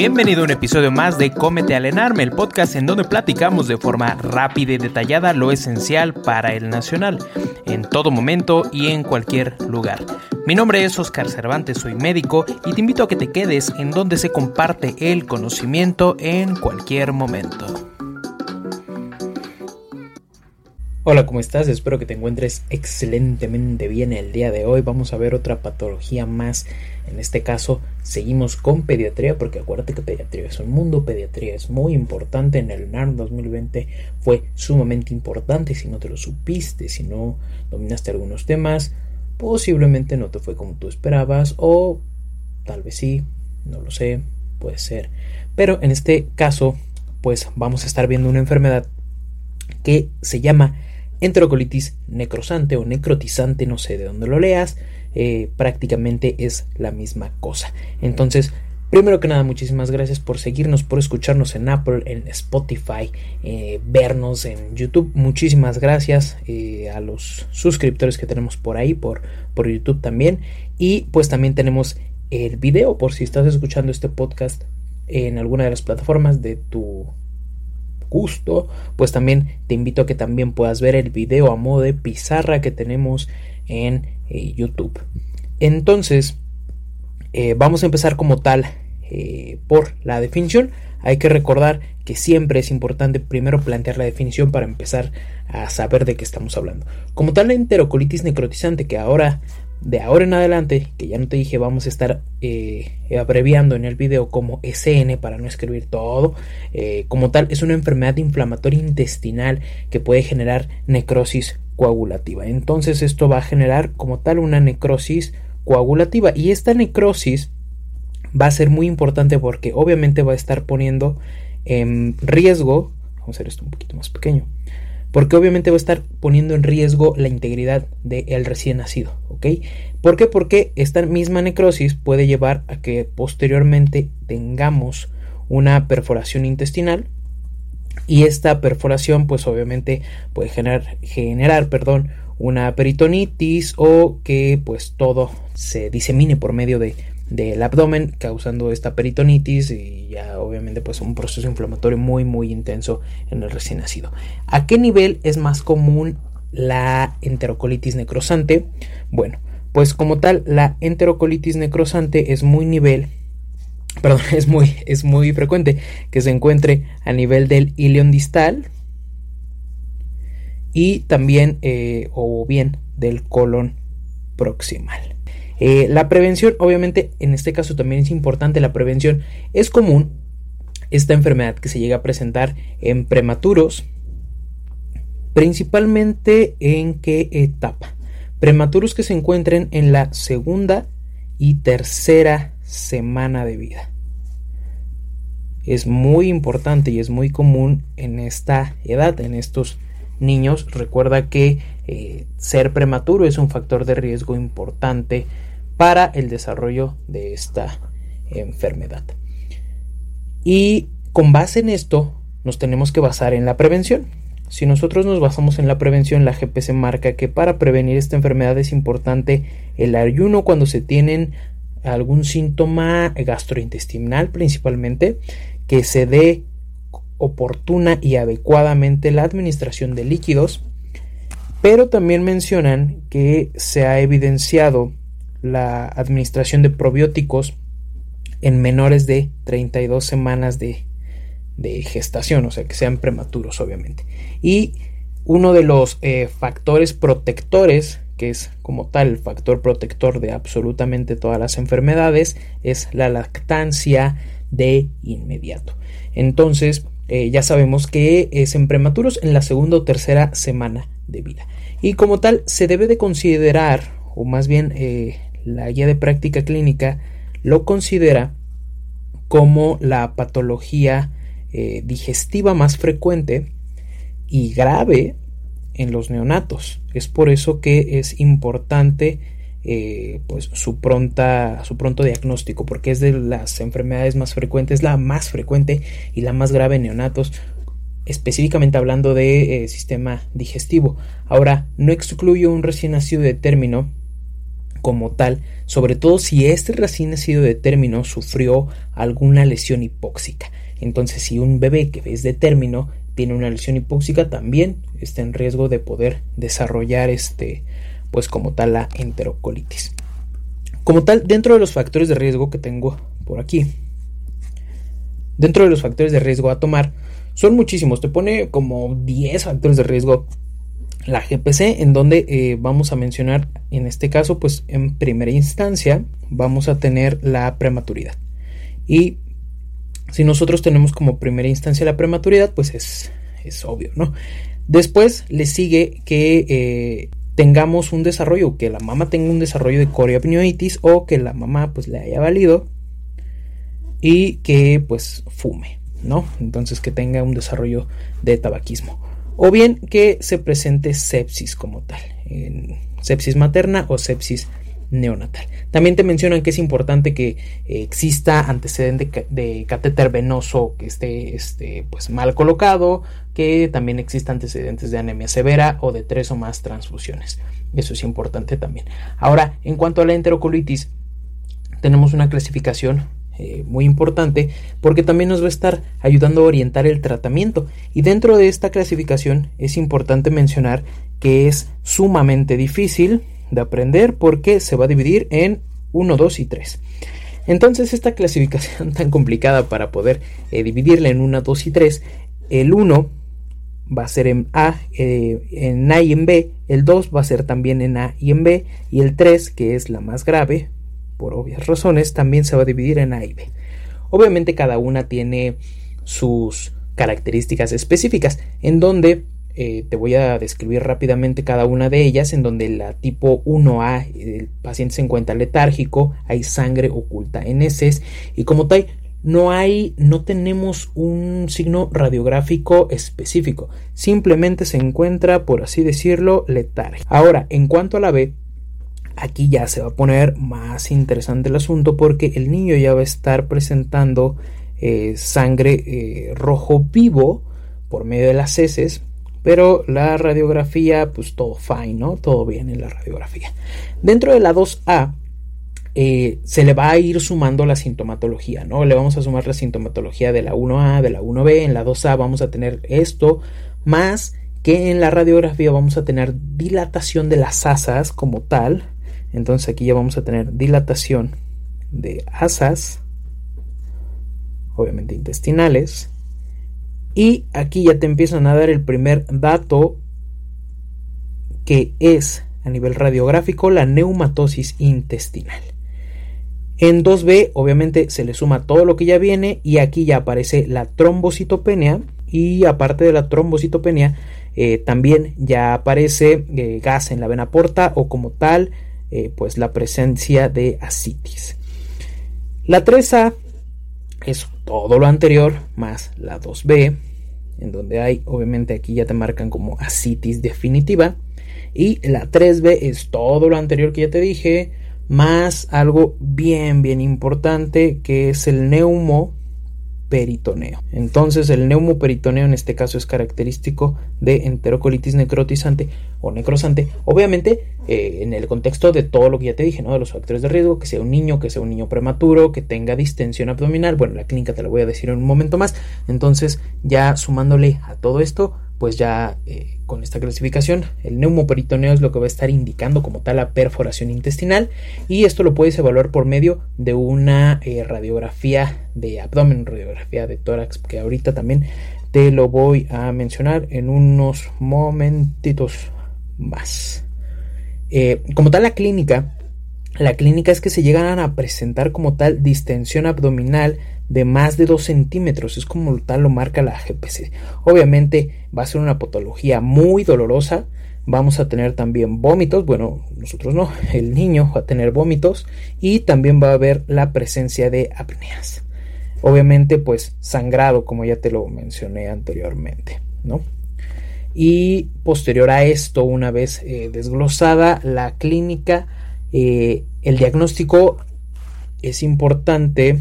Bienvenido a un episodio más de Cómete al Enarme, el podcast en donde platicamos de forma rápida y detallada lo esencial para el nacional, en todo momento y en cualquier lugar. Mi nombre es Oscar Cervantes, soy médico y te invito a que te quedes en donde se comparte el conocimiento en cualquier momento. Hola, ¿cómo estás? Espero que te encuentres excelentemente bien el día de hoy. Vamos a ver otra patología más. En este caso, seguimos con pediatría, porque acuérdate que pediatría es un mundo, pediatría es muy importante. En el NARM 2020 fue sumamente importante. Si no te lo supiste, si no dominaste algunos temas, posiblemente no te fue como tú esperabas, o tal vez sí, no lo sé, puede ser. Pero en este caso, pues vamos a estar viendo una enfermedad que se llama enterocolitis necrosante o necrotizante, no sé de dónde lo leas, eh, prácticamente es la misma cosa. Entonces, primero que nada, muchísimas gracias por seguirnos, por escucharnos en Apple, en Spotify, eh, vernos en YouTube. Muchísimas gracias eh, a los suscriptores que tenemos por ahí, por, por YouTube también. Y pues también tenemos el video, por si estás escuchando este podcast en alguna de las plataformas de tu gusto, pues también te invito a que también puedas ver el video a modo de pizarra que tenemos en eh, YouTube. Entonces, eh, vamos a empezar como tal eh, por la definición. Hay que recordar que siempre es importante primero plantear la definición para empezar a saber de qué estamos hablando. Como tal, la enterocolitis necrotizante, que ahora de ahora en adelante, que ya no te dije, vamos a estar eh, abreviando en el video como SN para no escribir todo, eh, como tal, es una enfermedad inflamatoria intestinal que puede generar necrosis coagulativa. Entonces esto va a generar como tal una necrosis coagulativa y esta necrosis va a ser muy importante porque obviamente va a estar poniendo en riesgo, vamos a hacer esto un poquito más pequeño, porque obviamente va a estar poniendo en riesgo la integridad del recién nacido, ¿ok? ¿Por qué? Porque esta misma necrosis puede llevar a que posteriormente tengamos una perforación intestinal y esta perforación pues obviamente puede generar, generar perdón, una peritonitis o que pues todo se disemine por medio de del abdomen causando esta peritonitis y ya obviamente pues un proceso inflamatorio muy muy intenso en el recién nacido. ¿A qué nivel es más común la enterocolitis necrosante? Bueno, pues como tal la enterocolitis necrosante es muy nivel perdón, es muy es muy frecuente que se encuentre a nivel del ilion distal y también eh, o bien del colon proximal. Eh, la prevención, obviamente, en este caso también es importante, la prevención es común esta enfermedad que se llega a presentar en prematuros, principalmente en qué etapa. Prematuros que se encuentren en la segunda y tercera semana de vida. Es muy importante y es muy común en esta edad, en estos niños. Recuerda que eh, ser prematuro es un factor de riesgo importante para el desarrollo de esta enfermedad. Y con base en esto, nos tenemos que basar en la prevención. Si nosotros nos basamos en la prevención, la GPC marca que para prevenir esta enfermedad es importante el ayuno cuando se tienen algún síntoma gastrointestinal principalmente, que se dé oportuna y adecuadamente la administración de líquidos, pero también mencionan que se ha evidenciado la administración de probióticos en menores de 32 semanas de, gestación, o sea que sean prematuros obviamente. Y uno de los eh, factores protectores, que es como tal el factor protector de absolutamente todas las enfermedades, es la lactancia de inmediato. Entonces, eh, ya sabemos que es en prematuros en la segunda o tercera semana de vida. Y como tal, se debe de considerar, o más bien eh, la guía de práctica clínica lo considera como la patología eh, digestiva más frecuente y grave en los neonatos. Es por eso que es importante eh, pues su pronta su pronto diagnóstico porque es de las enfermedades más frecuentes la más frecuente y la más grave en neonatos específicamente hablando de eh, sistema digestivo ahora no excluyo un recién nacido de término como tal, sobre todo si este recién nacido de término sufrió alguna lesión hipóxica. Entonces, si un bebé que es de término tiene una lesión hipóxica, también está en riesgo de poder desarrollar este, pues como tal la enterocolitis. Como tal, dentro de los factores de riesgo que tengo por aquí, dentro de los factores de riesgo a tomar, son muchísimos. Te pone como 10 factores de riesgo la GPC, en donde eh, vamos a mencionar, en este caso, pues en primera instancia, vamos a tener la prematuridad. Y si nosotros tenemos como primera instancia la prematuridad, pues es, es obvio, ¿no? Después le sigue que eh, tengamos un desarrollo, que la mamá tenga un desarrollo de coriapnioitis o que la mamá pues le haya valido y que pues fume, ¿no? Entonces que tenga un desarrollo de tabaquismo o bien que se presente sepsis como tal, sepsis materna o sepsis neonatal. También te mencionan que es importante que exista antecedente de catéter venoso que esté este, pues mal colocado, que también exista antecedentes de anemia severa o de tres o más transfusiones. Eso es importante también. Ahora, en cuanto a la enterocolitis, tenemos una clasificación eh, muy importante porque también nos va a estar ayudando a orientar el tratamiento. Y dentro de esta clasificación es importante mencionar que es sumamente difícil de aprender porque se va a dividir en 1, 2 y 3. Entonces esta clasificación tan complicada para poder eh, dividirla en 1, 2 y 3, el 1 va a ser en A, eh, en A y en B, el 2 va a ser también en A y en B, y el 3, que es la más grave, por obvias razones, también se va a dividir en A y B. Obviamente cada una tiene sus características específicas, en donde eh, te voy a describir rápidamente cada una de ellas, en donde la tipo 1A, el paciente se encuentra letárgico, hay sangre oculta en heces y como tal no hay, no tenemos un signo radiográfico específico, simplemente se encuentra, por así decirlo, letárgico. Ahora, en cuanto a la B, aquí ya se va a poner más interesante el asunto porque el niño ya va a estar presentando eh, sangre eh, rojo vivo por medio de las heces pero la radiografía pues todo fine no todo bien en la radiografía. Dentro de la 2A eh, se le va a ir sumando la sintomatología, ¿no? Le vamos a sumar la sintomatología de la 1A, de la 1B, en la 2A vamos a tener esto, más que en la radiografía vamos a tener dilatación de las asas como tal, entonces aquí ya vamos a tener dilatación de asas, obviamente intestinales. Y aquí ya te empiezan a dar el primer dato que es a nivel radiográfico la neumatosis intestinal. En 2B obviamente se le suma todo lo que ya viene y aquí ya aparece la trombocitopenia y aparte de la trombocitopenia eh, también ya aparece eh, gas en la vena porta o como tal eh, pues la presencia de asitis. La 3A es todo lo anterior más la 2B, en donde hay, obviamente aquí ya te marcan como asitis definitiva. Y la 3B es todo lo anterior que ya te dije, más algo bien, bien importante, que es el neumo peritoneo. Entonces el neumoperitoneo en este caso es característico de enterocolitis necrotizante o necrosante. Obviamente eh, en el contexto de todo lo que ya te dije, ¿no? De los factores de riesgo, que sea un niño, que sea un niño prematuro, que tenga distensión abdominal. Bueno, la clínica te la voy a decir en un momento más. Entonces ya sumándole a todo esto, pues ya eh, con esta clasificación el neumoperitoneo es lo que va a estar indicando como tal la perforación intestinal y esto lo puedes evaluar por medio de una eh, radiografía de abdomen, radiografía de tórax que ahorita también te lo voy a mencionar en unos momentitos más. Eh, como tal la clínica, la clínica es que se llegan a presentar como tal distensión abdominal de más de 2 centímetros, es como tal lo marca la GPC. Obviamente va a ser una patología muy dolorosa, vamos a tener también vómitos, bueno, nosotros no, el niño va a tener vómitos y también va a haber la presencia de apneas. Obviamente pues sangrado, como ya te lo mencioné anteriormente, ¿no? Y posterior a esto, una vez eh, desglosada la clínica, eh, el diagnóstico es importante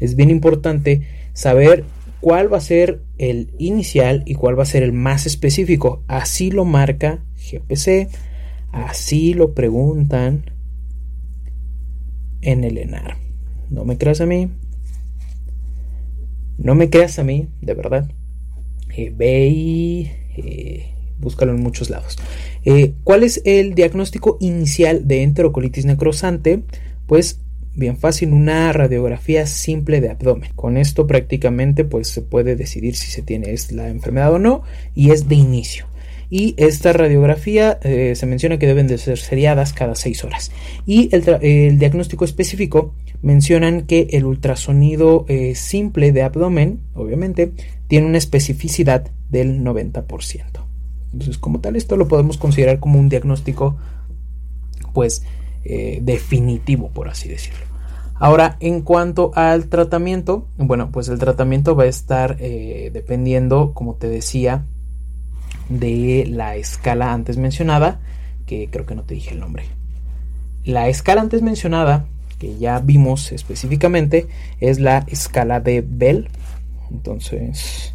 es bien importante saber cuál va a ser el inicial y cuál va a ser el más específico. Así lo marca GPC, así lo preguntan en el ENAR. No me creas a mí. No me creas a mí, de verdad. Eh, ve y eh, búscalo en muchos lados. Eh, ¿Cuál es el diagnóstico inicial de enterocolitis necrosante? Pues bien fácil una radiografía simple de abdomen. Con esto prácticamente pues se puede decidir si se tiene la enfermedad o no y es de inicio. Y esta radiografía eh, se menciona que deben de ser seriadas cada 6 horas. Y el, diagnóstico específico mencionan que el ultrasonido eh, simple de abdomen, obviamente, tiene una especificidad del 90%. Entonces, como tal, esto lo podemos considerar como un diagnóstico, pues, eh, definitivo, por así decirlo. Ahora, en cuanto al tratamiento, bueno, pues el tratamiento va a estar eh, dependiendo, como te decía, de la escala antes mencionada, que creo que no te dije el nombre. La escala antes mencionada, que ya vimos específicamente, es la escala de Bell. Entonces,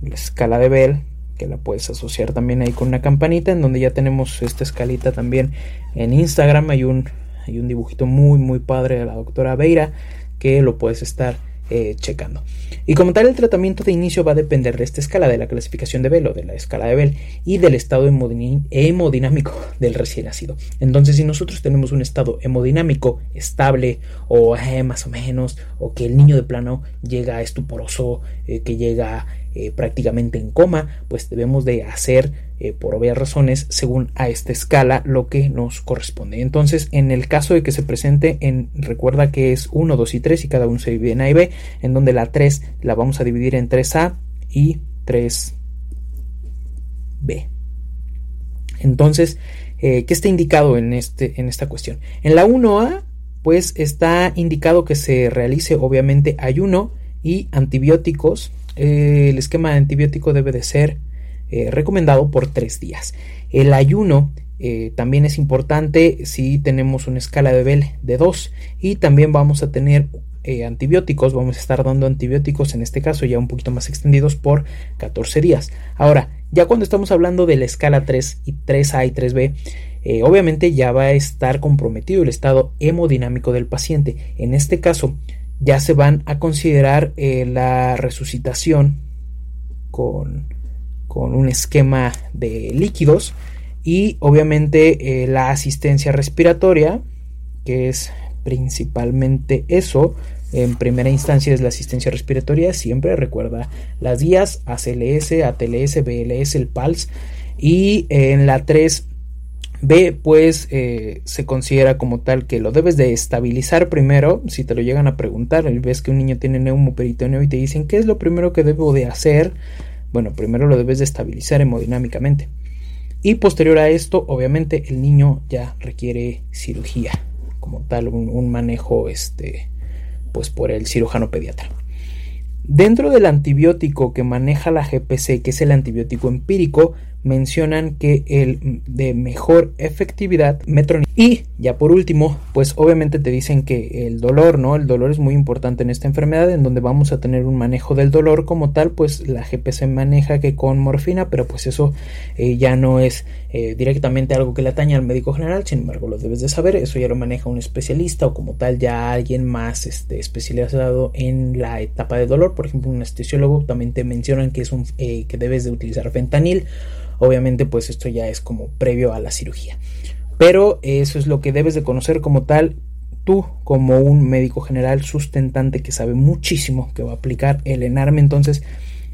la escala de Bell, que la puedes asociar también ahí con una campanita, en donde ya tenemos esta escalita también en Instagram. Hay un hay un dibujito muy, muy padre de la doctora Beira que lo puedes estar eh, checando. Y como tal, el tratamiento de inicio va a depender de esta escala, de la clasificación de Bell o de la escala de Bell y del estado hemodinámico del recién nacido. Entonces, si nosotros tenemos un estado hemodinámico estable o eh, más o menos, o que el niño de plano llega estuporoso, eh, que llega eh, prácticamente en coma, pues debemos de hacer eh, por obvias razones según a esta escala lo que nos corresponde. Entonces, en el caso de que se presente en, recuerda que es 1, 2 y 3 y cada uno se divide en A y B, en donde la 3 la vamos a dividir en 3A y 3B. Entonces, eh, ¿qué está indicado en, este, en esta cuestión? En la 1A, pues está indicado que se realice obviamente ayuno y antibióticos eh, el esquema antibiótico debe de ser eh, recomendado por tres días. El ayuno eh, también es importante si tenemos una escala de Bell de 2 y también vamos a tener antibióticos, vamos a estar dando antibióticos en este caso ya un poquito más extendidos por 14 días. Ahora, ya cuando estamos hablando de la escala 3 y 3A y 3B, obviamente ya va a estar comprometido el estado hemodinámico del paciente. En este caso, ya se van a considerar eh, la resucitación con, un esquema de líquidos y obviamente eh, la asistencia respiratoria, que es principalmente eso. En primera instancia es la asistencia respiratoria, siempre recuerda las guías ACLS, ATLS, BLS, el PALS y en la 3 B, pues eh, se considera como tal que lo debes de estabilizar primero. Si te lo llegan a preguntar, ves que un niño tiene neumoperitoneo y te dicen qué es lo primero que debo de hacer, bueno, primero lo debes de estabilizar hemodinámicamente. Y posterior a esto, obviamente, el niño ya requiere cirugía, como tal, un, un manejo, este, pues por el cirujano pediatra. Dentro del antibiótico que maneja la GPC, que es el antibiótico empírico, mencionan que el de mejor efectividad metronidazol y ya por último pues obviamente te dicen que el dolor no el dolor es muy importante en esta enfermedad en donde vamos a tener un manejo del dolor como tal pues la GPC maneja que con morfina pero pues eso eh, ya no es eh, directamente algo que le atañe al médico general sin embargo lo debes de saber eso ya lo maneja un especialista o como tal ya alguien más este, especializado en la etapa de dolor. Por ejemplo un anestesiólogo también te mencionan que es un eh, que debes de utilizar fentanil Obviamente pues esto ya es como previo a la cirugía. Pero eso es lo que debes de conocer como tal tú como un médico general sustentante que sabe muchísimo que va a aplicar el enarme. Entonces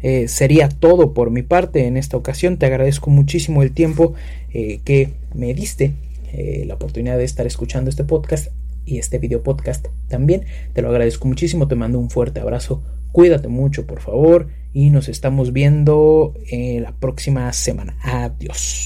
eh, sería todo por mi parte en esta ocasión. Te agradezco muchísimo el tiempo eh, que me diste, eh, la oportunidad de estar escuchando este podcast y este video podcast también. Te lo agradezco muchísimo. Te mando un fuerte abrazo. Cuídate mucho, por favor y nos estamos viendo en la próxima semana. Adiós.